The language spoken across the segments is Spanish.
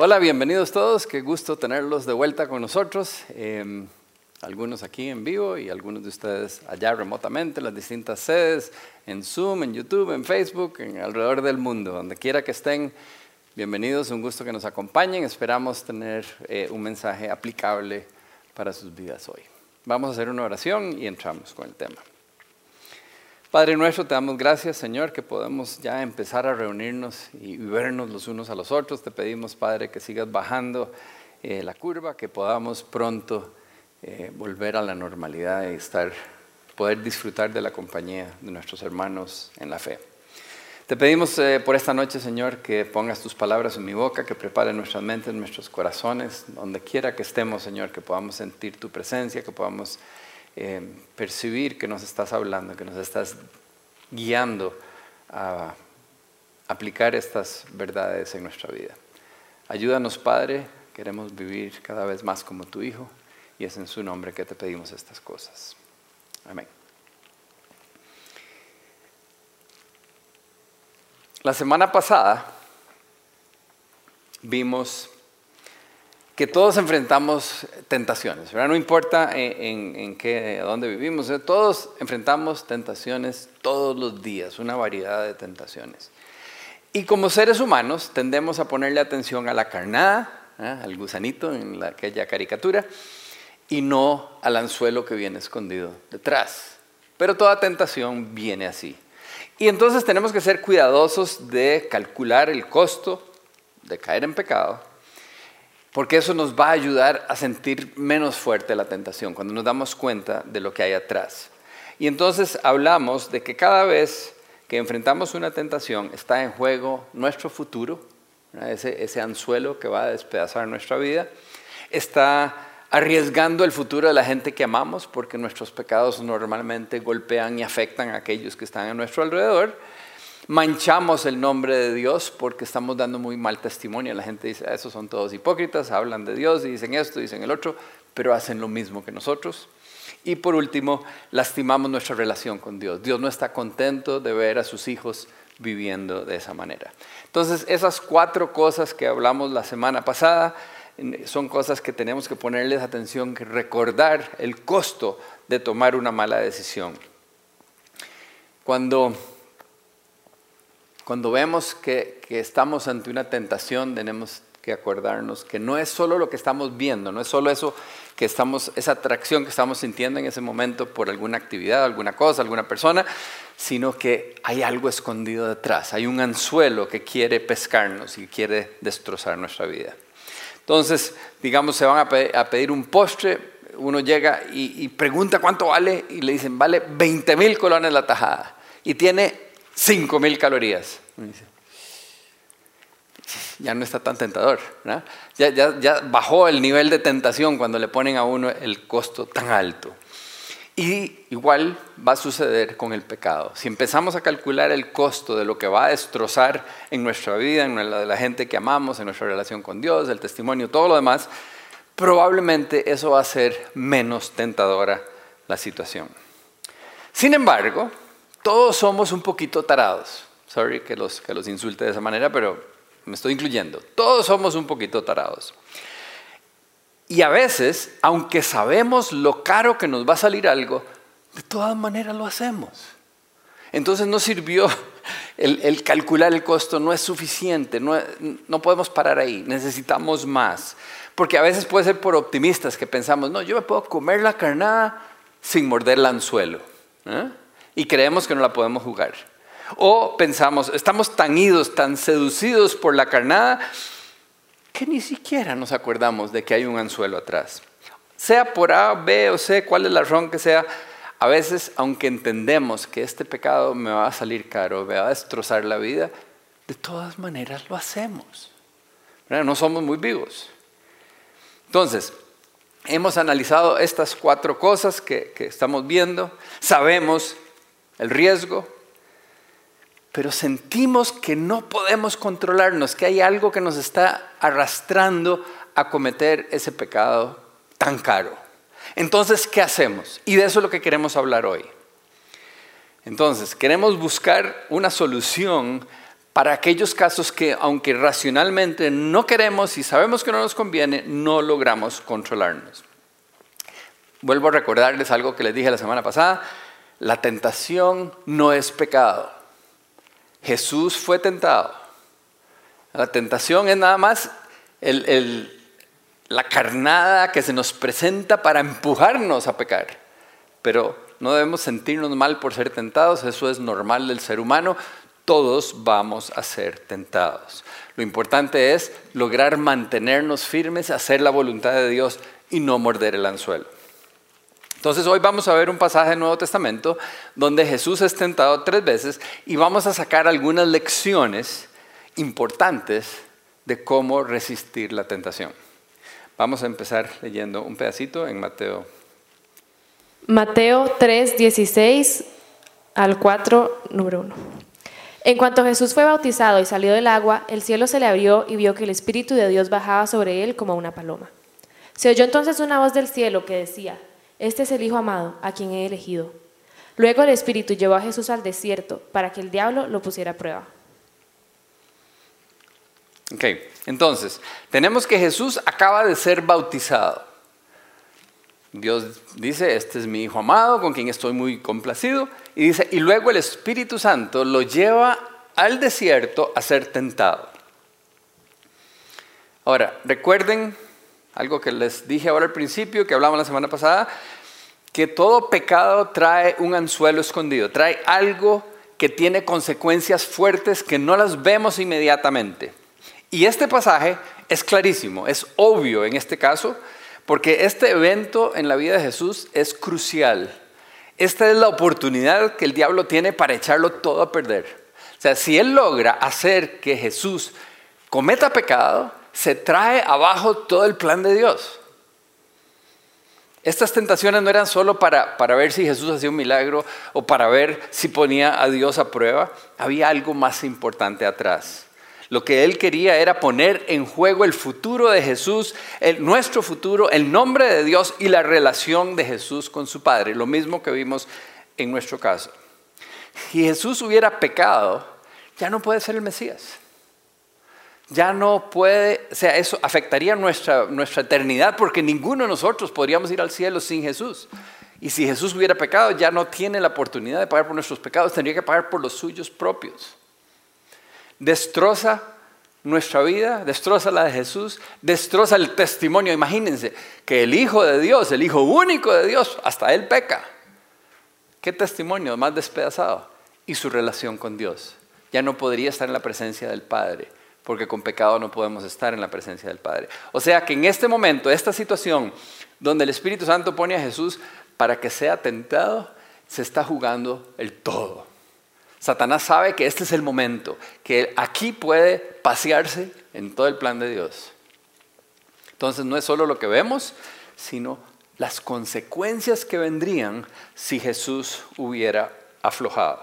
Hola, bienvenidos todos. Qué gusto tenerlos de vuelta con nosotros. Em, algunos aquí en vivo y algunos de ustedes allá remotamente, en las distintas sedes, en Zoom, en YouTube, en Facebook, en alrededor del mundo, donde quiera que estén. Bienvenidos, un gusto que nos acompañen. Esperamos tener eh, un mensaje aplicable para sus vidas hoy. Vamos a hacer una oración y entramos con el tema. Padre nuestro, te damos gracias, Señor, que podemos ya empezar a reunirnos y vernos los unos a los otros. Te pedimos, Padre, que sigas bajando eh, la curva, que podamos pronto eh, volver a la normalidad y estar, poder disfrutar de la compañía de nuestros hermanos en la fe. Te pedimos eh, por esta noche, Señor, que pongas tus palabras en mi boca, que prepare nuestras mentes, nuestros corazones, donde quiera que estemos, Señor, que podamos sentir tu presencia, que podamos eh, percibir que nos estás hablando, que nos estás guiando a aplicar estas verdades en nuestra vida. Ayúdanos, Padre, queremos vivir cada vez más como tu Hijo y es en su nombre que te pedimos estas cosas. Amén. La semana pasada vimos que todos enfrentamos tentaciones. No importa en, en, qué, dónde vivimos, todos enfrentamos tentaciones todos los días, una variedad de tentaciones. Y como seres humanos tendemos a ponerle atención a la carnada, al gusanito en aquella caricatura, y no al anzuelo que viene escondido detrás. Pero toda tentación viene así. Y entonces tenemos que ser cuidadosos de calcular el costo de caer en pecado porque eso nos va a ayudar a sentir menos fuerte la tentación cuando nos damos cuenta de lo que hay atrás. Y entonces hablamos de que cada vez que enfrentamos una tentación está en juego nuestro futuro, ese, anzuelo que va a despedazar nuestra vida, está arriesgando el futuro de la gente que amamos, porque nuestros pecados normalmente golpean y afectan a aquellos que están a nuestro alrededor manchamos el nombre de Dios porque estamos dando muy mal testimonio. La gente dice, ah, esos son todos hipócritas, hablan de Dios y dicen esto, dicen el otro, pero hacen lo mismo que nosotros. Y por último, lastimamos nuestra relación con Dios. Dios no está contento de ver a sus hijos viviendo de esa manera. Entonces, esas cuatro cosas que hablamos la semana pasada son cosas que tenemos que ponerles atención, recordar el costo de tomar una mala decisión. Cuando cuando vemos que, estamos ante una tentación, tenemos que acordarnos que no es solo lo que estamos viendo, no es solo eso que estamos, esa atracción que estamos sintiendo en ese momento por alguna actividad, alguna cosa, alguna persona, sino que hay algo escondido detrás, hay un anzuelo que quiere pescarnos y quiere destrozar nuestra vida. Entonces, digamos, se van a pedir, un postre, uno llega y, y, pregunta cuánto vale y le dicen, vale 20 mil colones la tajada y tiene 5.000 calorías. Ya no está tan tentador. Ya, bajó el nivel de tentación cuando le ponen a uno el costo tan alto. Y igual va a suceder con el pecado. Si empezamos a calcular el costo de lo que va a destrozar en nuestra vida, en la de la gente que amamos, en nuestra relación con Dios, el testimonio, todo lo demás, probablemente eso va a ser menos tentadora la situación. Sin embargo, todos somos un poquito tarados. Sorry que los, que los insulte de esa manera, pero me estoy incluyendo. Todos somos un poquito tarados. Y a veces, aunque sabemos lo caro que nos va a salir algo, de todas maneras lo hacemos. Entonces no sirvió el, calcular el costo, no es suficiente, no, no, podemos parar ahí, necesitamos más. Porque a veces puede ser por optimistas que pensamos, no, yo me puedo comer la carnada sin morder el anzuelo. ¿eh? Y creemos que no la podemos jugar. O pensamos, estamos tan idos, tan seducidos por la carnada, que ni siquiera nos acordamos de que hay un anzuelo atrás. Sea por A, B o C, cuál es la razón que sea, a veces, aunque entendemos que este pecado me va a salir caro, me va a destrozar la vida, de todas maneras lo hacemos. No somos muy vivos. Entonces, hemos analizado estas cuatro cosas que, que estamos viendo. Sabemos el riesgo, pero sentimos que no podemos controlarnos, que hay algo que nos está arrastrando a cometer ese pecado tan caro. Entonces, ¿qué hacemos? Y de eso es lo que queremos hablar hoy. Entonces, queremos buscar una solución para aquellos casos que, aunque racionalmente no queremos y sabemos que no nos conviene, no logramos controlarnos. Vuelvo a recordarles algo que les dije la semana pasada. La tentación no es pecado. Jesús fue tentado. La tentación es nada más la carnada que se nos presenta para empujarnos a pecar. Pero no debemos sentirnos mal por ser tentados, eso es normal del ser humano. Todos vamos a ser tentados. Lo importante es lograr mantenernos firmes, hacer la voluntad de Dios y no morder el anzuelo. Entonces hoy vamos a ver un pasaje del Nuevo Testamento donde Jesús es tentado tres veces y vamos a sacar algunas lecciones importantes de cómo resistir la tentación. Vamos a empezar leyendo un pedacito en Mateo. Mateo 3, 16 al 4, número 1. En cuanto Jesús fue bautizado y salió del agua, el cielo se le abrió y vio que el Espíritu de Dios bajaba sobre él como una paloma. Se oyó entonces una voz del cielo que decía, este es el Hijo amado, a quien he elegido. Luego el Espíritu llevó a Jesús al desierto para que el diablo lo pusiera a prueba. Ok, entonces, tenemos que Jesús acaba de ser bautizado. Dios dice, este es mi Hijo amado, con quien estoy muy complacido. Y dice, y luego el Espíritu Santo lo lleva al desierto a ser tentado. Ahora, recuerden algo que les dije ahora al principio, que hablamos la semana pasada, que todo pecado trae un anzuelo escondido, trae algo que tiene consecuencias fuertes que no las vemos inmediatamente. Y este pasaje es clarísimo, es obvio en este caso, porque este evento en la vida de Jesús es crucial. Esta es la oportunidad que el diablo tiene para echarlo todo a perder. O sea, si él logra hacer que Jesús cometa pecado, se trae abajo todo el plan de Dios. Estas tentaciones no eran solo para, para, ver si Jesús hacía un milagro o para ver si ponía a Dios a prueba, había algo más importante atrás. Lo que él quería era poner en juego el futuro de Jesús, el, nuestro futuro, el nombre de Dios y la relación de Jesús con su Padre, lo mismo que vimos en nuestro caso. Si Jesús hubiera pecado, ya no puede ser el Mesías ya no puede, o sea, eso afectaría nuestra, nuestra eternidad porque ninguno de nosotros podríamos ir al cielo sin Jesús. Y si Jesús hubiera pecado, ya no tiene la oportunidad de pagar por nuestros pecados, tendría que pagar por los suyos propios. Destroza nuestra vida, destroza la de Jesús, destroza el testimonio. Imagínense que el Hijo de Dios, el Hijo único de Dios, hasta Él peca. ¿Qué testimonio más despedazado? Y su relación con Dios. Ya no podría estar en la presencia del Padre porque con pecado no podemos estar en la presencia del Padre. O sea que en este momento, esta situación donde el Espíritu Santo pone a Jesús para que sea tentado, se está jugando el todo. Satanás sabe que este es el momento, que aquí puede pasearse en todo el plan de Dios. Entonces no es solo lo que vemos, sino las consecuencias que vendrían si Jesús hubiera aflojado.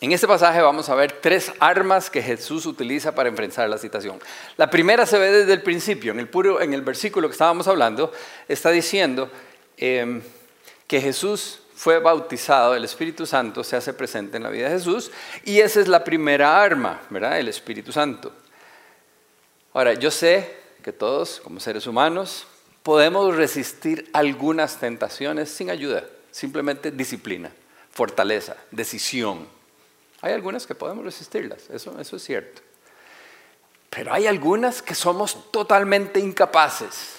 En este pasaje vamos a ver tres armas que Jesús utiliza para enfrentar la situación. La primera se ve desde el principio, en el, puro, en el versículo que estábamos hablando, está diciendo em, que Jesús fue bautizado, el Espíritu Santo se hace presente en la vida de Jesús y esa es la primera arma, ¿verdad? El Espíritu Santo. Ahora, yo sé que todos, como seres humanos, podemos resistir algunas tentaciones sin ayuda, simplemente disciplina, fortaleza, decisión. Hay algunas que podemos resistirlas, eso, eso es cierto. Pero hay algunas que somos totalmente incapaces.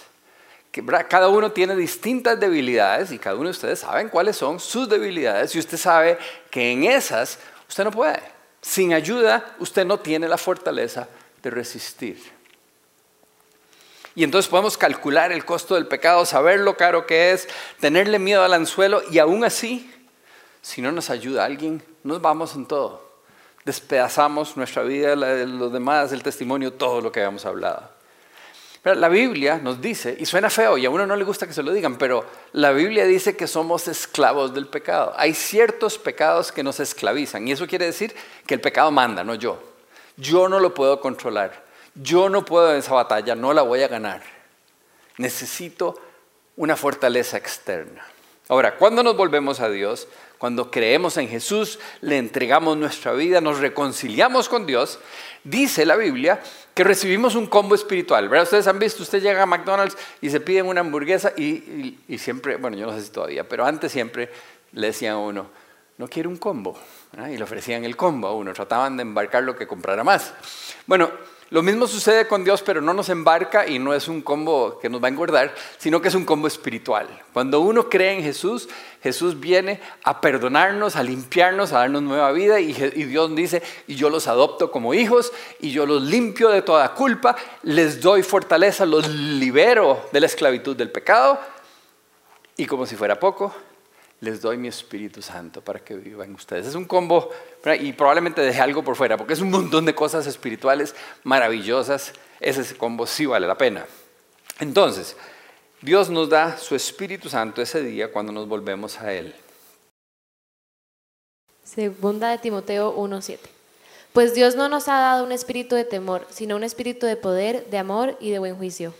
Que cada uno tiene distintas debilidades y cada uno de ustedes saben cuáles son sus debilidades y usted sabe que en esas usted no puede. Sin ayuda usted no tiene la fortaleza de resistir. Y entonces podemos calcular el costo del pecado, saber lo caro que es, tenerle miedo al anzuelo y aún así, si no nos ayuda alguien, nos vamos en todo. Despedazamos nuestra vida, la de los demás, el testimonio, todo lo que habíamos hablado. Pero la Biblia nos dice, y suena feo y a uno no le gusta que se lo digan, pero la Biblia dice que somos esclavos del pecado. Hay ciertos pecados que nos esclavizan y eso quiere decir que el pecado manda, no yo. Yo no lo puedo controlar. Yo no puedo en esa batalla, no la voy a ganar. Necesito una fortaleza externa. Ahora, cuando nos volvemos a Dios, cuando creemos en Jesús, le entregamos nuestra vida, nos reconciliamos con Dios, dice la Biblia que recibimos un combo espiritual. ¿verdad? Ustedes han visto, usted llega a McDonald's y se piden una hamburguesa y, y siempre, bueno, yo no sé si todavía, pero antes siempre le decían a uno, no quiere un combo. Y le ofrecían el combo a uno, trataban de embarcar lo que comprara más. Bueno, lo mismo sucede con Dios, pero no nos embarca y no es un combo que nos va a engordar, sino que es un combo espiritual. Cuando uno cree en Jesús, Jesús viene a perdonarnos, a limpiarnos, a darnos nueva vida y, Dios dice, y yo los adopto como hijos y yo los limpio de toda culpa, les doy fortaleza, los libero de la esclavitud del pecado y como si fuera poco, les doy mi Espíritu Santo para que vivan ustedes. Es un combo y probablemente deje algo por fuera, porque es un montón de cosas espirituales maravillosas. Ese combo sí vale la pena. Entonces, Dios nos da su Espíritu Santo ese día cuando nos volvemos a Él. Segunda de Timoteo 1.7. Pues Dios no nos ha dado un espíritu de temor, sino un espíritu de poder, de amor y de buen juicio.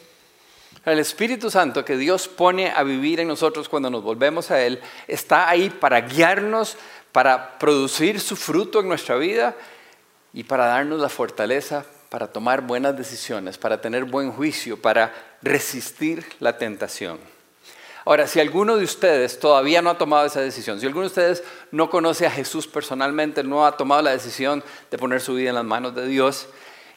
El Espíritu Santo que Dios pone a vivir en nosotros cuando nos volvemos a Él está ahí para guiarnos, para producir su fruto en nuestra vida y para darnos la fortaleza para tomar buenas decisiones, para tener buen juicio, para resistir la tentación. Ahora, si alguno de ustedes todavía no ha tomado esa decisión, si alguno de ustedes no conoce a Jesús personalmente, no ha tomado la decisión de poner su vida en las manos de Dios,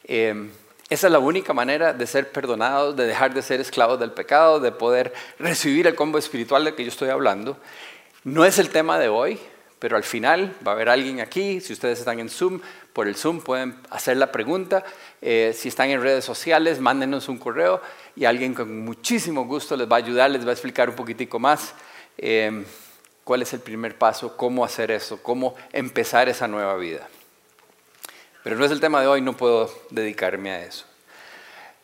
eh, esa es la única manera de ser perdonados, de dejar de ser esclavos del pecado, de poder recibir el combo espiritual del que yo estoy hablando. No es el tema de hoy, pero al final va a haber alguien aquí, si ustedes están en Zoom, por el Zoom pueden hacer la pregunta. Eh, si están en redes sociales, mándenos un correo y alguien con muchísimo gusto les va a ayudar, les va a explicar un poquitico más eh, cuál es el primer paso, cómo hacer eso, cómo empezar esa nueva vida. Pero no es el tema de hoy, no puedo dedicarme a eso.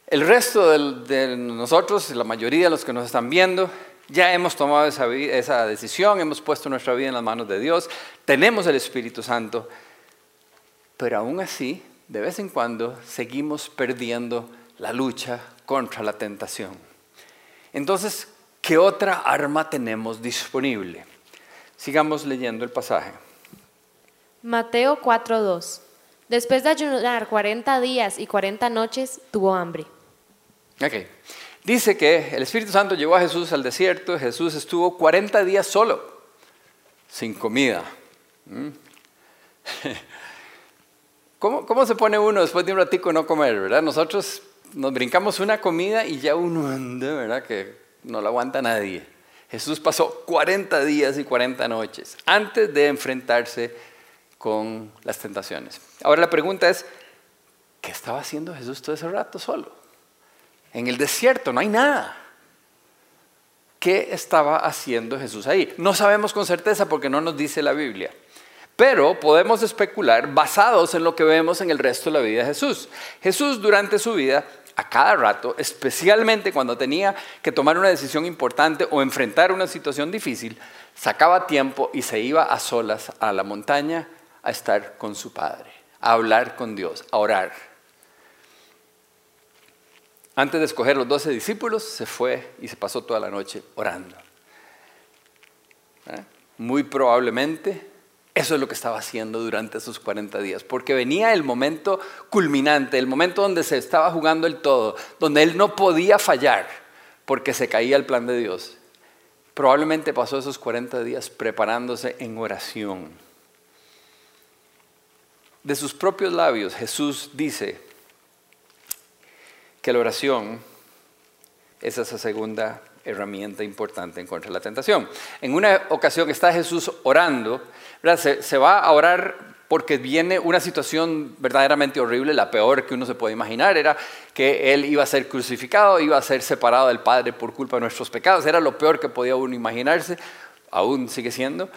El resto de, nosotros, la mayoría de los que nos están viendo, ya hemos tomado esa, decisión, hemos puesto nuestra vida en las manos de Dios, tenemos el Espíritu Santo, pero aún así, de vez en cuando, seguimos perdiendo la lucha contra la tentación. Entonces, ¿qué otra arma tenemos disponible? Sigamos leyendo el pasaje. Mateo 4:2 Después de ayunar 40 días y 40 noches, tuvo hambre. Ok. Dice que el Espíritu Santo llevó a Jesús al desierto. Jesús estuvo 40 días solo, sin comida. ¿Mm? ¿Cómo, ¿Cómo, se pone uno después de un ratico no comer, verdad? Nosotros nos brincamos una comida y ya uno anda, ¿verdad? Que no lo aguanta nadie. Jesús pasó 40 días y 40 noches antes de enfrentarse con las tentaciones. Ahora la pregunta es, ¿qué estaba haciendo Jesús todo ese rato solo? En el desierto no hay nada. ¿Qué estaba haciendo Jesús ahí? No sabemos con certeza porque no nos dice la Biblia. Pero podemos especular basados en lo que vemos en el resto de la vida de Jesús. Jesús durante su vida, a cada rato, especialmente cuando tenía que tomar una decisión importante o enfrentar una situación difícil, sacaba tiempo y se iba a solas a la montaña a estar con su Padre, a hablar con Dios, a orar. Antes de escoger los doce discípulos, se fue y se pasó toda la noche orando. ¿Eh? Muy probablemente eso es lo que estaba haciendo durante esos 40 días, porque venía el momento culminante, el momento donde se estaba jugando el todo, donde él no podía fallar, porque se caía el plan de Dios. Probablemente pasó esos 40 días preparándose en oración de sus propios labios, Jesús dice que la oración es esa segunda herramienta importante en contra de la tentación. En una ocasión está Jesús orando, se, se, va a orar porque viene una situación verdaderamente horrible, la peor que uno se puede imaginar, era que Él iba a ser crucificado, iba a ser separado del Padre por culpa de nuestros pecados, era lo peor que podía uno imaginarse, aún sigue siendo.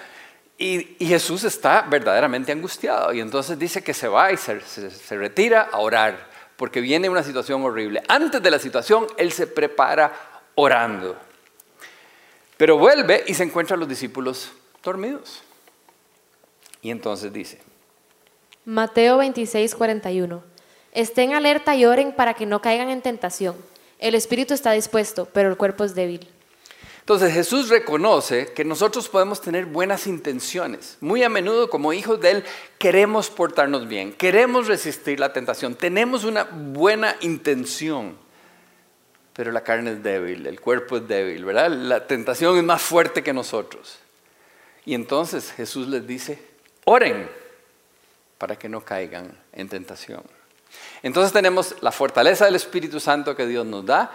Y, Jesús está verdaderamente angustiado y entonces dice que se va y se, se, retira a orar porque viene una situación horrible. Antes de la situación, Él se prepara orando. Pero vuelve y se encuentra a los discípulos dormidos. Y entonces dice. Mateo 26, 41. Estén alerta y oren para que no caigan en tentación. El espíritu está dispuesto, pero el cuerpo es débil. Entonces Jesús reconoce que nosotros podemos tener buenas intenciones. Muy a menudo como hijos de Él queremos portarnos bien, queremos resistir la tentación, tenemos una buena intención, pero la carne es débil, el cuerpo es débil, ¿verdad? La tentación es más fuerte que nosotros. Y entonces Jesús les dice, oren para que no caigan en tentación. Entonces tenemos la fortaleza del Espíritu Santo que Dios nos da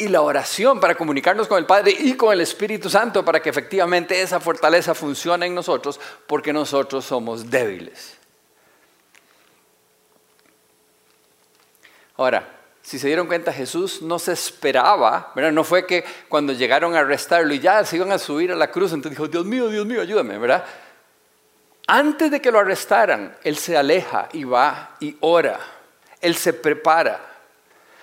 y la oración para comunicarnos con el Padre y con el Espíritu Santo para que efectivamente esa fortaleza funcione en nosotros porque nosotros somos débiles. Ahora, si se dieron cuenta, Jesús no se esperaba, ¿verdad? No fue que cuando llegaron a arrestarlo y ya se iban a subir a la cruz, entonces dijo, Dios mío, Dios mío, ayúdame, ¿verdad? Antes de que lo arrestaran, Él se aleja y va y ora. Él se prepara.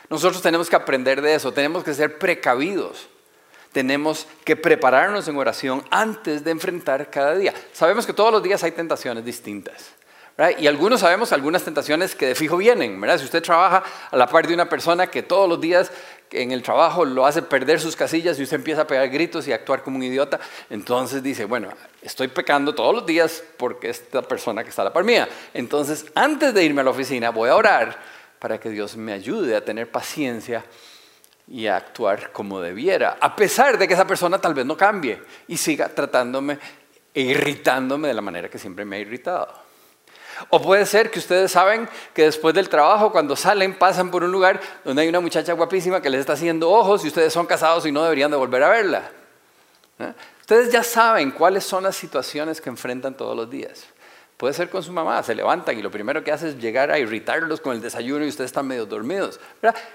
Nosotros tenemos que aprender de eso, tenemos que ser precavidos. Tenemos que prepararnos en oración antes de enfrentar cada día. Sabemos que todos los días hay tentaciones distintas. Y algunos sabemos algunas tentaciones que de fijo vienen. ¿verdad? Si usted trabaja a la par de una persona que todos los días en el trabajo lo hace perder sus casillas y usted empieza a pegar gritos y actuar como un idiota, entonces dice, bueno, estoy pecando todos los días porque esta persona que está a la par mía. Entonces, antes de irme a la oficina, voy a orar para que Dios me ayude a tener paciencia y a actuar como debiera, a pesar de que esa persona tal vez no cambie y siga tratándome e irritándome de la manera que siempre me ha irritado. O puede ser que ustedes saben que después del trabajo, cuando salen, pasan por un lugar donde hay una muchacha guapísima que les está haciendo ojos y ustedes son casados y no deberían de volver a verla. ¿Eh? Ustedes ya saben cuáles son las situaciones que enfrentan todos los días. Puede ser con su mamá, se levantan y lo primero que hace es llegar a irritarlos con el desayuno y ustedes están medio dormidos.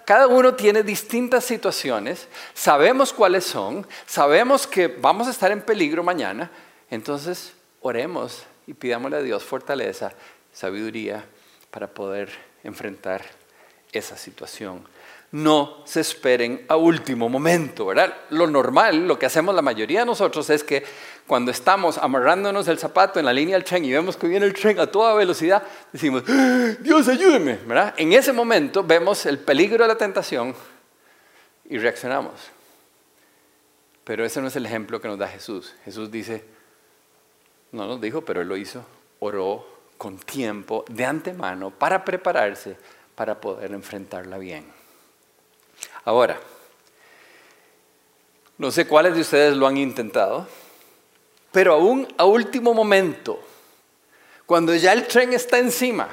Cada uno tiene distintas situaciones, sabemos cuáles son, sabemos que vamos a estar en peligro mañana, entonces oremos y pidámosle a Dios fortaleza, sabiduría para poder enfrentar esa situación no se esperen a último momento, ¿verdad? Lo normal, lo que hacemos la mayoría de nosotros es que cuando estamos amarrándonos el zapato en la línea del tren y vemos que viene el tren a toda velocidad, decimos, ¡Ah, Dios ayúdeme, ¿verdad? En ese momento vemos el peligro de la tentación y reaccionamos. Pero ese no es el ejemplo que nos da Jesús. Jesús dice, no nos dijo, pero él lo hizo, oró con tiempo de antemano para prepararse para poder enfrentarla bien. Ahora, no sé cuáles de ustedes lo han intentado, pero aún a último momento, cuando ya el tren está encima,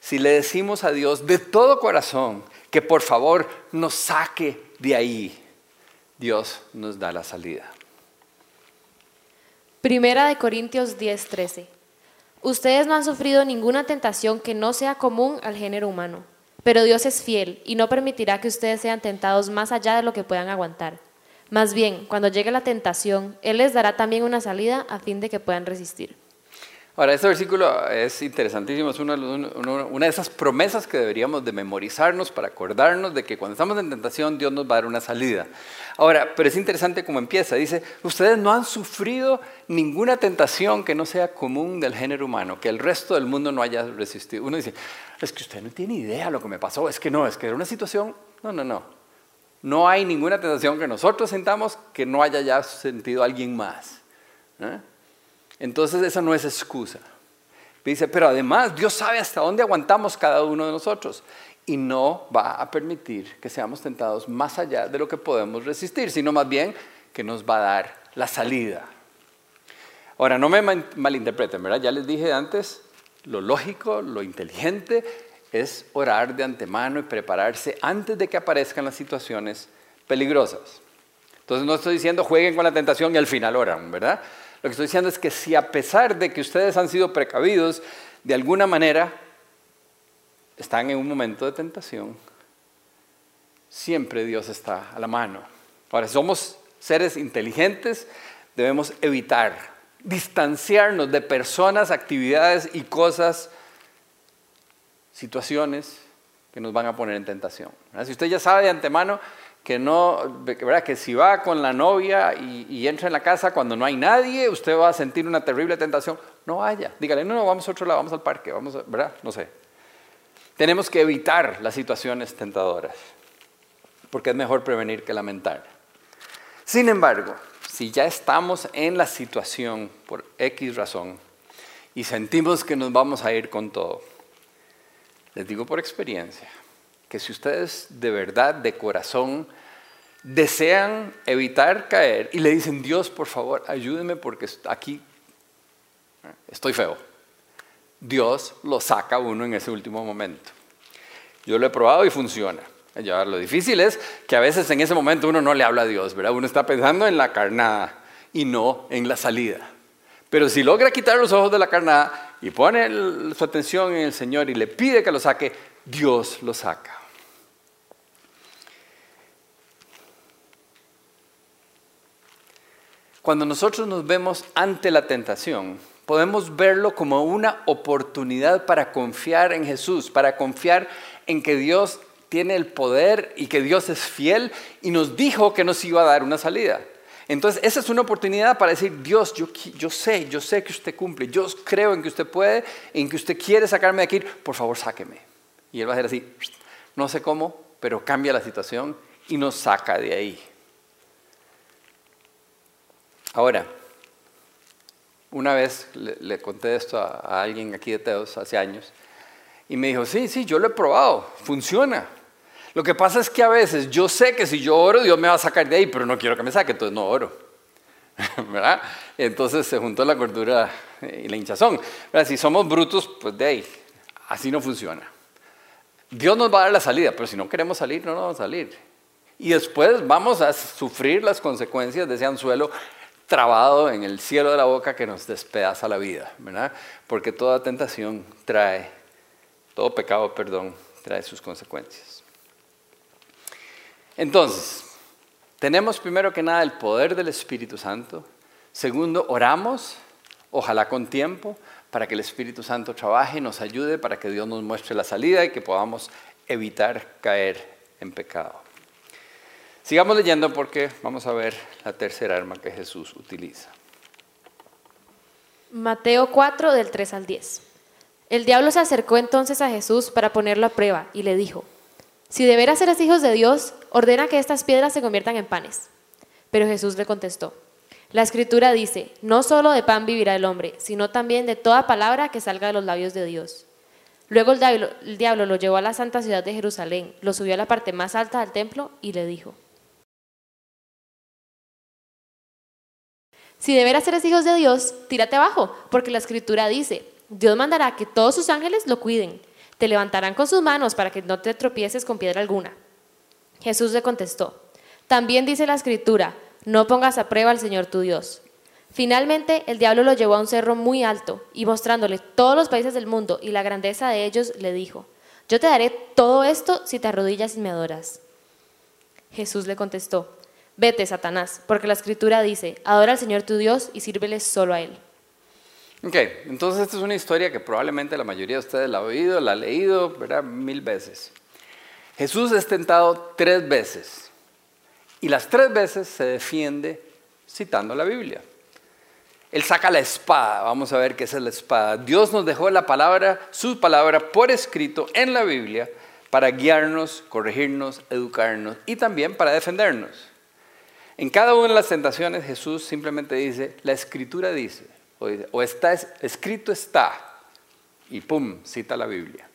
si le decimos a Dios de todo corazón que por favor nos saque de ahí, Dios nos da la salida. Primera de Corintios 10:13. Ustedes no han sufrido ninguna tentación que no sea común al género humano pero Dios es fiel y no permitirá que ustedes sean tentados más allá de lo que puedan aguantar. Más bien, cuando llegue la tentación, Él les dará también una salida a fin de que puedan resistir. Ahora, este versículo es interesantísimo, es una, una, de esas promesas que deberíamos de memorizarnos para acordarnos de que cuando estamos en tentación Dios nos va a dar una salida. Ahora, pero es interesante cómo empieza, dice, ustedes no han sufrido ninguna tentación que no sea común del género humano, que el resto del mundo no haya resistido. Uno dice, es que usted no tiene idea lo que me pasó, es que no, es que era una situación, no, no, no. No hay ninguna tentación que nosotros sentamos que no haya ya sentido alguien más. ¿eh? Entonces esa no es excusa. Dice, pero además Dios sabe hasta dónde aguantamos cada uno de nosotros y no va a permitir que seamos tentados más allá de lo que podemos resistir, sino más bien que nos va a dar la salida. Ahora, no me malinterpreten, ¿verdad? Ya les dije antes, lo lógico, lo inteligente es orar de antemano y prepararse antes de que aparezcan las situaciones peligrosas. Entonces no estoy diciendo jueguen con la tentación y al final oran, ¿verdad? Lo que estoy diciendo es que si a pesar de que ustedes han sido precavidos, de alguna manera están en un momento de tentación, siempre Dios está a la mano. Ahora, si somos seres inteligentes, debemos evitar, distanciarnos de personas, actividades y cosas, situaciones que nos van a poner en tentación. Si usted ya sabe de antemano que no, ¿verdad? que si va con la novia y, entra en la casa cuando no hay nadie, usted va a sentir una terrible tentación. No vaya, dígale, no, no, vamos a otro lado, vamos al parque, vamos, a, ¿verdad? No sé. Tenemos que evitar las situaciones tentadoras, porque es mejor prevenir que lamentar. Sin embargo, si ya estamos en la situación por X razón y sentimos que nos vamos a ir con todo, les digo por experiencia que si ustedes de verdad, de corazón, desean evitar caer y le dicen, Dios, por favor, ayúdeme porque aquí estoy feo. Dios lo saca uno en ese último momento. Yo lo he probado y funciona. Ya, lo difícil es que a veces en ese momento uno no le habla a Dios, ¿verdad? Uno está pensando en la carnada y no en la salida. Pero si logra quitar los ojos de la carnada y pone su atención en el Señor y le pide que lo saque, Dios lo saca. Cuando nosotros nos vemos ante la tentación, podemos verlo como una oportunidad para confiar en Jesús, para confiar en que Dios tiene el poder y que Dios es fiel y nos dijo que nos iba a dar una salida. Entonces, esa es una oportunidad para decir, Dios, yo, sé, yo sé que usted cumple, yo creo en que usted puede, en que usted quiere sacarme de aquí, por favor, sáqueme. Y Él va a decir así, no sé cómo, pero cambia la situación y nos saca de ahí. Ahora, una vez le, conté esto a, alguien aquí de Teos hace años y me dijo, sí, sí, yo lo he probado, funciona. Lo que pasa es que a veces yo sé que si yo oro, Dios me va a sacar de ahí, pero no quiero que me saque, entonces no oro. Entonces se juntó la cordura y la hinchazón. Si somos brutos, pues de ahí, así no funciona. Dios nos va a dar la salida, pero si no queremos salir, no nos vamos a salir. Y después vamos a sufrir las consecuencias de ese anzuelo trabado en el cielo de la boca que nos despedaza la vida, ¿verdad? Porque toda tentación trae, todo pecado, perdón, trae sus consecuencias. Entonces, tenemos primero que nada el poder del Espíritu Santo. Segundo, oramos, ojalá con tiempo, para que el Espíritu Santo trabaje y nos ayude, para que Dios nos muestre la salida y que podamos evitar caer en pecado. Sigamos leyendo porque vamos a ver la tercera arma que Jesús utiliza. Mateo 4 del 3 al 10. El diablo se acercó entonces a Jesús para ponerlo a prueba y le dijo, si de veras eres hijos de Dios, ordena que estas piedras se conviertan en panes. Pero Jesús le contestó, la escritura dice, no solo de pan vivirá el hombre, sino también de toda palabra que salga de los labios de Dios. Luego el diablo, el diablo lo llevó a la santa ciudad de Jerusalén, lo subió a la parte más alta del templo y le dijo, Si de veras eres hijos de Dios, tírate abajo, porque la escritura dice, Dios mandará que todos sus ángeles lo cuiden, te levantarán con sus manos para que no te tropieces con piedra alguna. Jesús le contestó, también dice la escritura, no pongas a prueba al Señor tu Dios. Finalmente, el diablo lo llevó a un cerro muy alto y mostrándole todos los países del mundo y la grandeza de ellos, le dijo, yo te daré todo esto si te arrodillas y me adoras. Jesús le contestó, Vete, Satanás, porque la escritura dice, adora al Señor tu Dios y sírvele solo a Él. Ok, entonces esta es una historia que probablemente la mayoría de ustedes la ha oído, la ha leído, ¿verdad? Mil veces. Jesús es tentado tres veces y las tres veces se defiende citando la Biblia. Él saca la espada, vamos a ver qué es la espada. Dios nos dejó la palabra, su palabra por escrito en la Biblia para guiarnos, corregirnos, educarnos y también para defendernos. En cada una de las tentaciones Jesús simplemente dice, la escritura dice, o, está escrito está, y pum, cita la Biblia.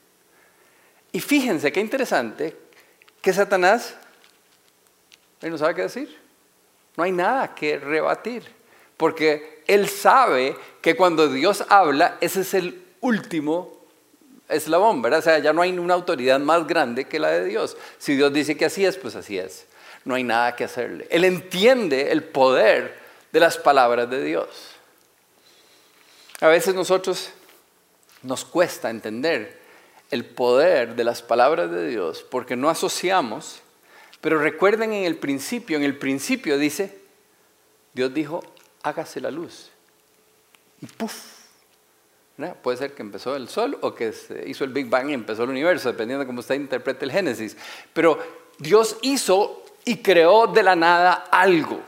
Y fíjense qué interesante que Satanás él no sabe qué decir. No hay nada que rebatir, porque él sabe que cuando Dios habla, ese es el último eslabón, ¿verdad? O sea, ya no hay una autoridad más grande que la de Dios. Si Dios dice que así es, pues así es no hay nada que hacerle. Él entiende el poder de las palabras de Dios. A veces nosotros nos cuesta entender el poder de las palabras de Dios porque no asociamos, pero recuerden en el principio, en el principio dice, Dios dijo, hágase la luz. Y puff, Puede ser que empezó el sol o que hizo el Big Bang y empezó el universo, dependiendo de cómo usted interprete el Génesis. Pero Dios hizo y creó de la nada algo.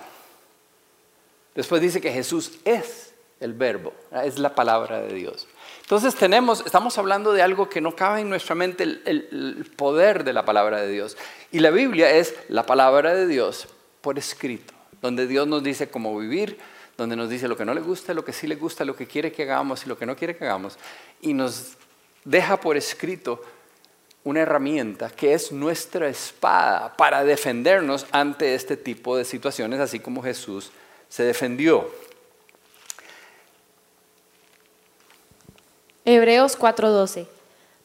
Después dice que Jesús es el verbo, es la palabra de Dios. Entonces tenemos, estamos hablando de algo que no cabe en nuestra mente, el, poder de la palabra de Dios. Y la Biblia es la palabra de Dios por escrito. donde Dios nos dice cómo vivir, donde nos dice lo que no le gusta, lo que sí le gusta, lo que quiere que hagamos y lo que no quiere que hagamos, y nos deja por escrito una herramienta que es nuestra espada para defendernos ante este tipo de situaciones, así como Jesús se defendió. Hebreos 4:12.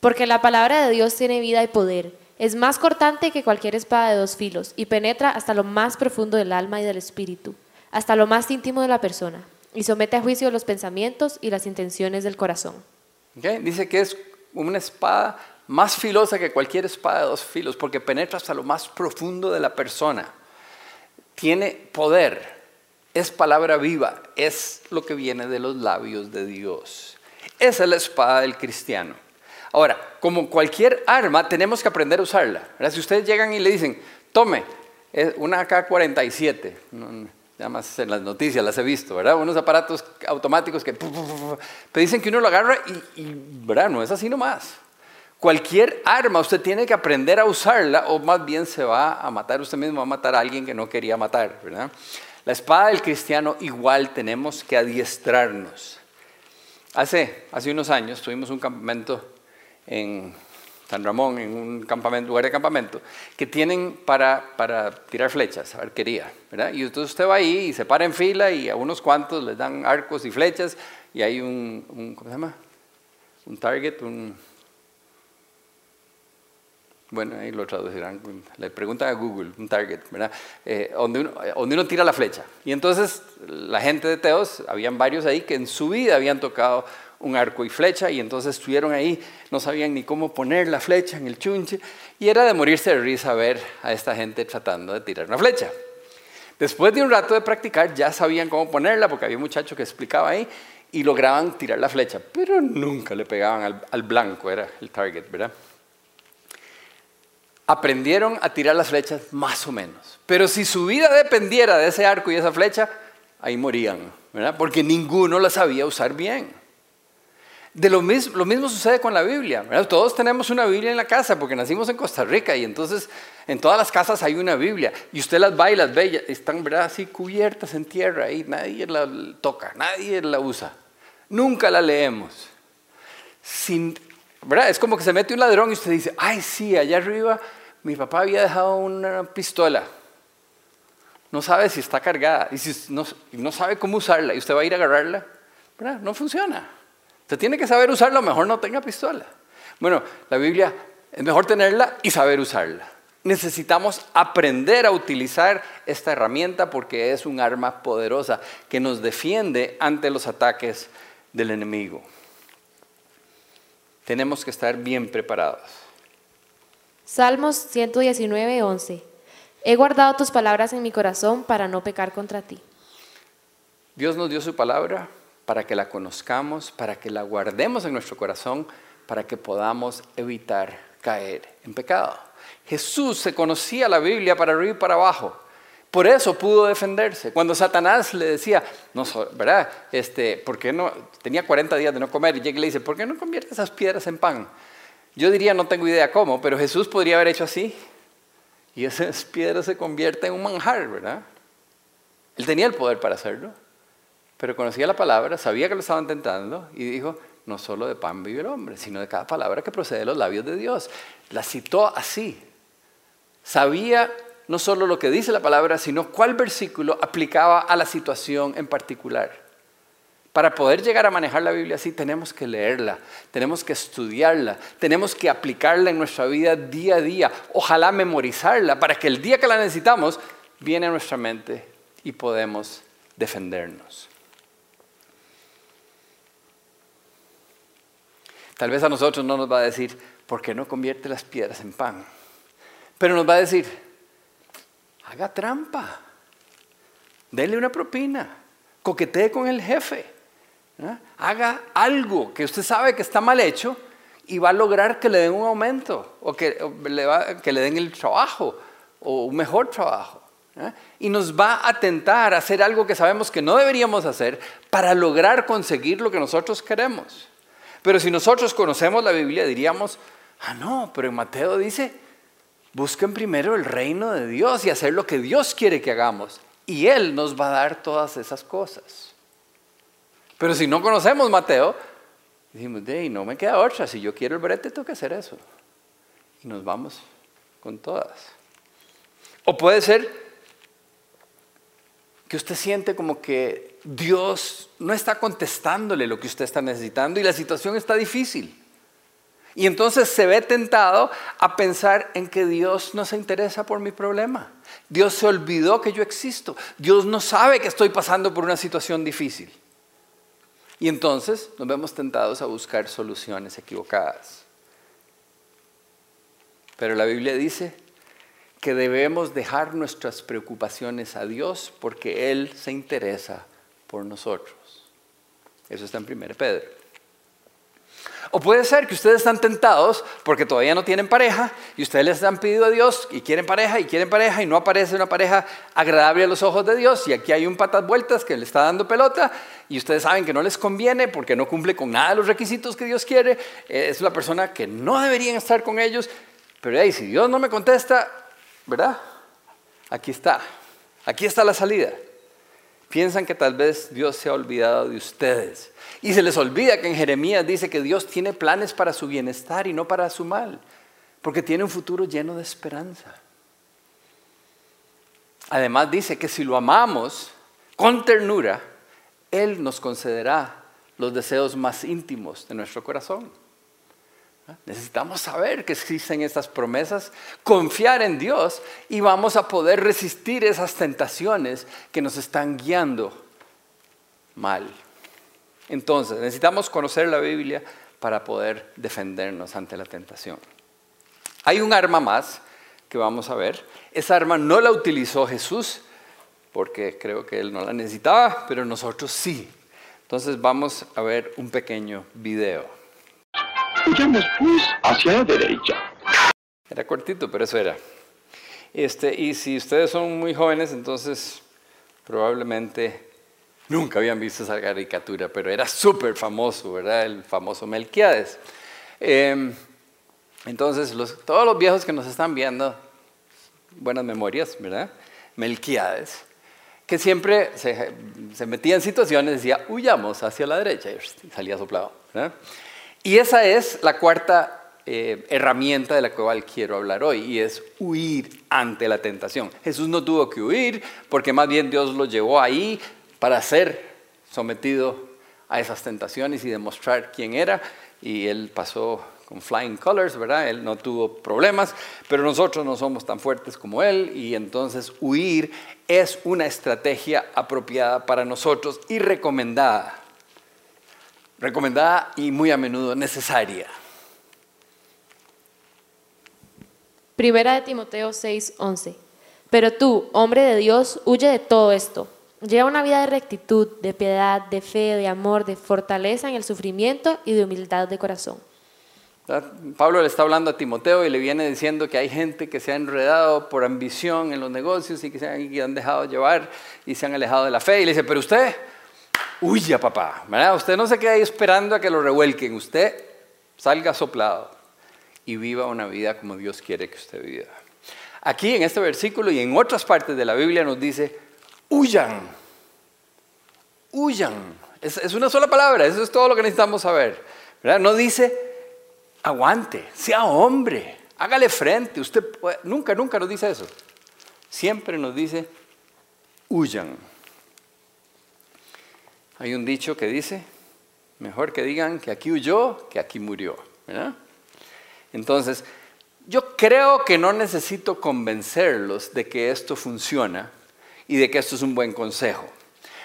Porque la palabra de Dios tiene vida y poder. Es más cortante que cualquier espada de dos filos y penetra hasta lo más profundo del alma y del espíritu, hasta lo más íntimo de la persona, y somete a juicio los pensamientos y las intenciones del corazón. Dice que es una espada más filosa que cualquier espada de dos filos, porque penetra hasta lo más profundo de la persona. Tiene poder, es palabra viva, es lo que viene de los labios de Dios. Esa es la espada del cristiano. Ahora, como cualquier arma, tenemos que aprender a usarla. Si ustedes llegan y le dicen, tome, una AK-47, ya más en las noticias las he visto, ¿verdad? Unos aparatos automáticos que te dicen que uno lo agarra y, y, ¿verdad? No es así nomás. Cualquier arma usted tiene que aprender a usarla o más bien se va a matar usted mismo, va a matar a alguien que no quería matar, ¿verdad? La espada del cristiano igual tenemos que adiestrarnos. Hace, hace unos años tuvimos un campamento en San Ramón, en un lugar de campamento, que tienen para, para tirar flechas, arquería, ¿verdad? Y entonces usted va ahí y se para en fila y a unos cuantos les dan arcos y flechas y hay un ¿cómo se llama? Un target, un... Bueno, ahí lo traducirán, le preguntan a Google, un target, ¿verdad? Eh, donde, uno, donde uno tira la flecha. Y entonces la gente de Teos, habían varios ahí que en su vida habían tocado un arco y flecha y entonces estuvieron ahí, no sabían ni cómo poner la flecha en el chunche y era de morirse de risa ver a esta gente tratando de tirar una flecha. Después de un rato de practicar ya sabían cómo ponerla porque había un muchacho que explicaba ahí y lograban tirar la flecha, pero nunca le pegaban al, al blanco, era el target, ¿verdad? Aprendieron a tirar las flechas más o menos, pero si su vida dependiera de ese arco y esa flecha, ahí morían, ¿verdad? Porque ninguno la sabía usar bien. De lo mismo, lo mismo sucede con la Biblia. Todos tenemos una Biblia en la casa porque nacimos en Costa Rica y entonces en todas las casas hay una Biblia y usted las va y las ve, están ¿verdad? así cubiertas en tierra y nadie la toca, nadie la usa. Nunca la leemos. Sin, ¿verdad? Es como que se mete un ladrón y usted dice, ay sí, allá arriba mi papá había dejado una pistola. No sabe si está cargada y si no, sabe cómo usarla y usted va a ir a agarrarla. No funciona. Usted tiene que saber usarla, mejor no tenga pistola. Bueno, la Biblia es mejor tenerla y saber usarla. Necesitamos aprender a utilizar esta herramienta porque es un arma poderosa que nos defiende ante los ataques del enemigo. Tenemos que estar bien preparados. Salmos 119, 11. He guardado tus palabras en mi corazón para no pecar contra ti. Dios nos dio su palabra para que la conozcamos, para que la guardemos en nuestro corazón, para que podamos evitar caer en pecado. Jesús se conocía la Biblia para arriba y para abajo. Por eso pudo defenderse. Cuando Satanás le decía, no, ¿verdad? Este, ¿por qué no? Tenía 40 días de no comer y llega y le dice, ¿por qué no convierte esas piedras en pan? Yo diría, no tengo idea cómo, pero Jesús podría haber hecho así. Y esas piedras se convierten en un manjar, ¿verdad? Él tenía el poder para hacerlo pero conocía la palabra, sabía que lo estaban tentando y dijo, no solo de pan vive el hombre, sino de cada palabra que procede de los labios de Dios. La citó así. Sabía no solo lo que dice la palabra, sino cuál versículo aplicaba a la situación en particular. Para poder llegar a manejar la Biblia así tenemos que leerla, tenemos que estudiarla, tenemos que aplicarla en nuestra vida día a día, ojalá memorizarla para que el día que la necesitamos viene a nuestra mente y podemos defendernos. Tal vez a nosotros no nos va a decir, ¿por qué no convierte las piedras en pan? Pero nos va a decir, haga trampa, denle una propina, coquetee con el jefe, haga algo que usted sabe que está mal hecho y va a lograr que le den un aumento o que, le, den el trabajo o un mejor trabajo. Y nos va a tentar a hacer algo que sabemos que no deberíamos hacer para lograr conseguir lo que nosotros queremos. Pero si nosotros conocemos la Biblia diríamos, ah, no, pero en Mateo dice, busquen primero el reino de Dios y hacer lo que Dios quiere que hagamos. y Él nos va a dar todas esas cosas. Pero si no conocemos Mateo, decimos, de no me queda otra, si yo quiero el brete tengo que hacer eso. Y nos vamos con todas. O puede ser que usted siente como que Dios no está contestándole lo que usted está necesitando y la situación está difícil. Y entonces se ve tentado a pensar en que Dios no se interesa por mi problema. Dios se olvidó que yo existo. Dios no sabe que estoy pasando por una situación difícil. Y entonces nos vemos tentados a buscar soluciones equivocadas. Pero la Biblia dice que debemos dejar nuestras preocupaciones a Dios porque Él se interesa por nosotros. Eso está en 1 Pedro. O puede ser que ustedes están tentados porque todavía no tienen pareja y ustedes les han pedido a Dios y quieren pareja y quieren pareja y no aparece una pareja agradable a los ojos de Dios y aquí hay un patas vueltas que le está dando pelota y ustedes saben que no les conviene porque no cumple con nada de los requisitos que Dios quiere, eh, es una persona que no deberían estar con ellos, pero ahí si Dios no me contesta, ¿verdad? Aquí está, aquí está la salida. Piensan que tal vez Dios se ha olvidado de ustedes. Y se les olvida que en Jeremías dice que Dios tiene planes para su bienestar y no para su mal, porque tiene un futuro lleno de esperanza. Además dice que si lo amamos con ternura, Él nos concederá los deseos más íntimos de nuestro corazón. Necesitamos saber que existen estas promesas, confiar en Dios y vamos a poder resistir esas tentaciones que nos están guiando mal. Entonces, necesitamos conocer la Biblia para poder defendernos ante la tentación. Hay un arma más que vamos a ver. Esa arma no la utilizó Jesús porque creo que él no la necesitaba, pero nosotros sí. Entonces vamos a ver un pequeño video. Vayamos pues hacia la derecha. Era cortito, pero eso era. Este, y si ustedes son muy jóvenes, entonces probablemente nunca habían visto esa caricatura, pero era súper famoso, ¿verdad? El famoso Melquiades. Em, entonces, todos los viejos que nos están viendo, buenas memorias, ¿verdad? Melquiades, que siempre se, se metía en situaciones, decía, huyamos hacia la derecha, y salía soplado, ¿verdad? Y esa es la cuarta eh, herramienta de la cual quiero hablar hoy, y es huir ante la tentación. Jesús no tuvo que huir, porque más bien Dios lo llevó ahí para ser sometido a esas tentaciones y demostrar quién era, y él pasó con flying colors, ¿verdad? Él no tuvo problemas, pero nosotros no somos tan fuertes como él y entonces huir es una estrategia apropiada para nosotros y recomendada recomendada y muy a menudo necesaria. Primera de Timoteo 6:11. Pero tú, hombre de Dios, huye de todo esto. Lleva una vida de rectitud, de piedad, de fe, de amor, de fortaleza en el sufrimiento y de humildad de corazón. Pablo le está hablando a Timoteo y le viene diciendo que hay gente que se ha enredado por ambición en los negocios y que se han, han dejado llevar y se han alejado de la fe. Y le dice, pero usted, huya papá. Usted no se quede ahí esperando a que lo revuelquen, usted salga soplado y viva una vida como Dios quiere que usted viva. Aquí en este versículo y en otras partes de la Biblia nos dice, huyan, huyan. Es, una sola palabra, eso es todo lo que necesitamos saber. No dice, aguante, sea hombre, hágale frente. Usted nunca, nunca nos dice eso. Siempre nos dice, huyan. Hay un dicho que dice, mejor que digan que aquí huyó que aquí murió. Entonces, yo creo que no necesito convencerlos de que esto funciona y de que esto es un buen consejo.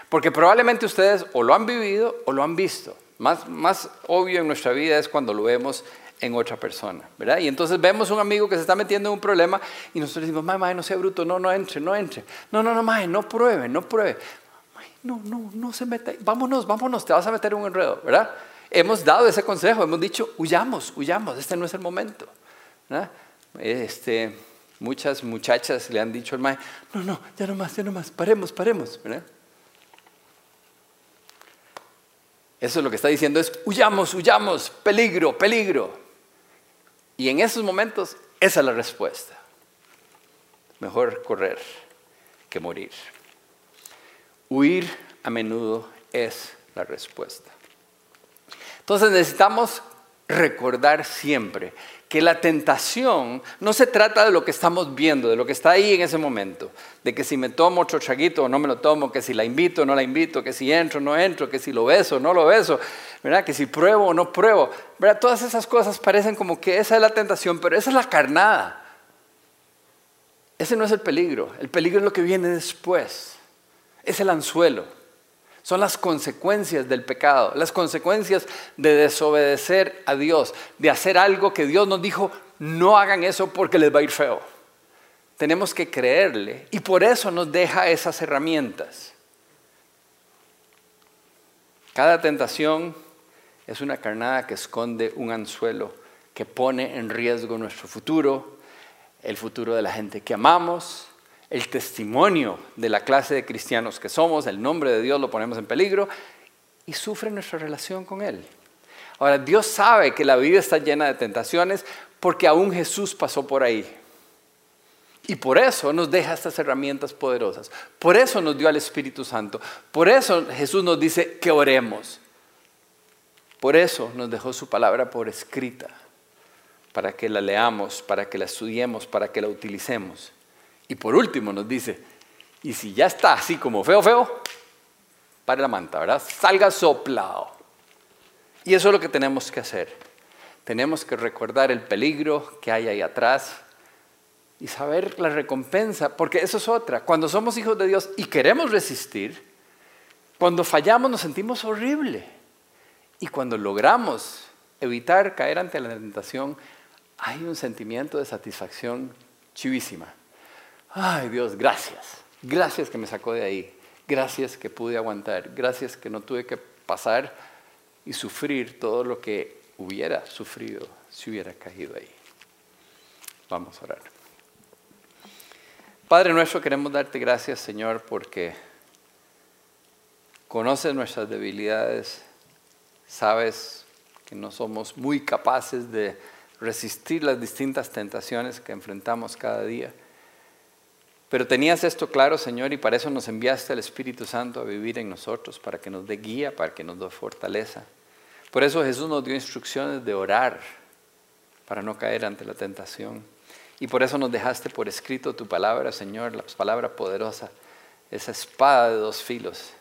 Porque probablemente ustedes o lo han vivido o lo han visto. Más, más obvio en nuestra vida es cuando lo vemos en otra persona, ¿verdad? Y entonces vemos un amigo que se está metiendo en un problema y nosotros decimos, mae, no sea bruto, no, no entre, no entre. No, no, no, mae, no pruebe, no pruebe no, no, no se meta, vámonos, vámonos, te vas a meter en un enredo, ¿verdad? Hemos dado ese consejo, hemos dicho, huyamos, huyamos, este no es el momento. Este, muchas muchachas le han dicho al maestro, no, no, ya no más, ya no más, paremos, paremos. Eso es lo que está diciendo es, huyamos, huyamos, peligro, peligro. Y en esos momentos, esa es la respuesta. Mejor correr que morir. Huir a menudo es la respuesta. Entonces necesitamos recordar siempre que la tentación no se trata de lo que estamos viendo, de lo que está ahí en ese momento, de que si me tomo otro chaguito o no me lo tomo, que si la invito o no la invito, que si entro o no entro, que si lo beso o no lo beso, ¿verdad? que si pruebo o no pruebo. ¿verdad? Todas esas cosas parecen como que esa es la tentación, pero esa es la carnada. Ese no es el peligro, el peligro es lo que viene después, es el anzuelo. Son las consecuencias del pecado, las consecuencias de desobedecer a Dios, de hacer algo que Dios nos dijo, no hagan eso porque les va a ir feo. Tenemos que creerle y por eso nos deja esas herramientas. Cada tentación es una carnada que esconde un anzuelo que pone en riesgo nuestro futuro, el futuro de la gente que amamos, el testimonio de la clase de cristianos que somos, el nombre de Dios lo ponemos en peligro y sufre nuestra relación con Él. Ahora, Dios sabe que la vida está llena de tentaciones porque aún Jesús pasó por ahí. Y por eso nos deja estas herramientas poderosas. Por eso nos dio al Espíritu Santo. Por eso Jesús nos dice que oremos. Por eso nos dejó su palabra por escrita, para que la leamos, para que la estudiemos, para que la utilicemos. Y por último nos dice, y si ya está así como feo, feo, pare la manta, ¿verdad? Salga soplado. Y eso es lo que tenemos que hacer. Tenemos que recordar el peligro que hay ahí atrás y saber la recompensa, porque eso es otra. Cuando somos hijos de Dios y queremos resistir, cuando fallamos nos sentimos horrible. Y cuando logramos evitar caer ante la tentación, hay un sentimiento de satisfacción chivísima. Ay Dios, gracias. Gracias que me sacó de ahí. Gracias que pude aguantar. Gracias que no tuve que pasar y sufrir todo lo que hubiera sufrido si hubiera caído ahí. Vamos a orar. Padre nuestro, queremos darte gracias, Señor, porque conoces nuestras debilidades, sabes que no somos muy capaces de resistir las distintas tentaciones que enfrentamos cada día. Pero tenías esto claro, Señor, y para eso nos enviaste al Espíritu Santo a vivir en nosotros, para que nos dé guía, para que nos dé fortaleza. Por eso Jesús nos dio instrucciones de orar, para no caer ante la tentación. Y por eso nos dejaste por escrito tu palabra, Señor, la palabra poderosa, esa espada de dos filos.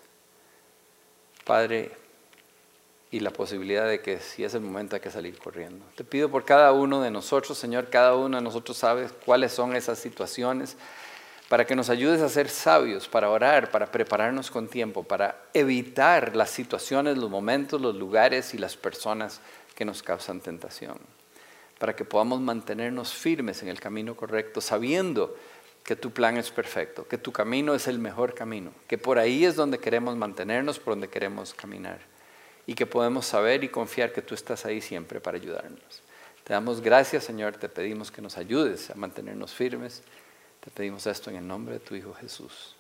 Padre, y la posibilidad de que si es el momento hay que salir corriendo. Te pido por cada uno de nosotros, Señor, cada uno de nosotros sabe cuáles son esas situaciones para que nos ayudes a ser sabios, para orar, para prepararnos con tiempo, para evitar las situaciones, los momentos, los lugares y las personas que nos causan tentación, para que podamos mantenernos firmes en el camino correcto, sabiendo que tu plan es perfecto, que tu camino es el mejor camino, que por ahí es donde queremos mantenernos, por donde queremos caminar, y que podemos saber y confiar que tú estás ahí siempre para ayudarnos. Te damos gracias, Señor, te pedimos que nos ayudes a mantenernos firmes te pedimos esto en el nombre de tu Hijo Jesús.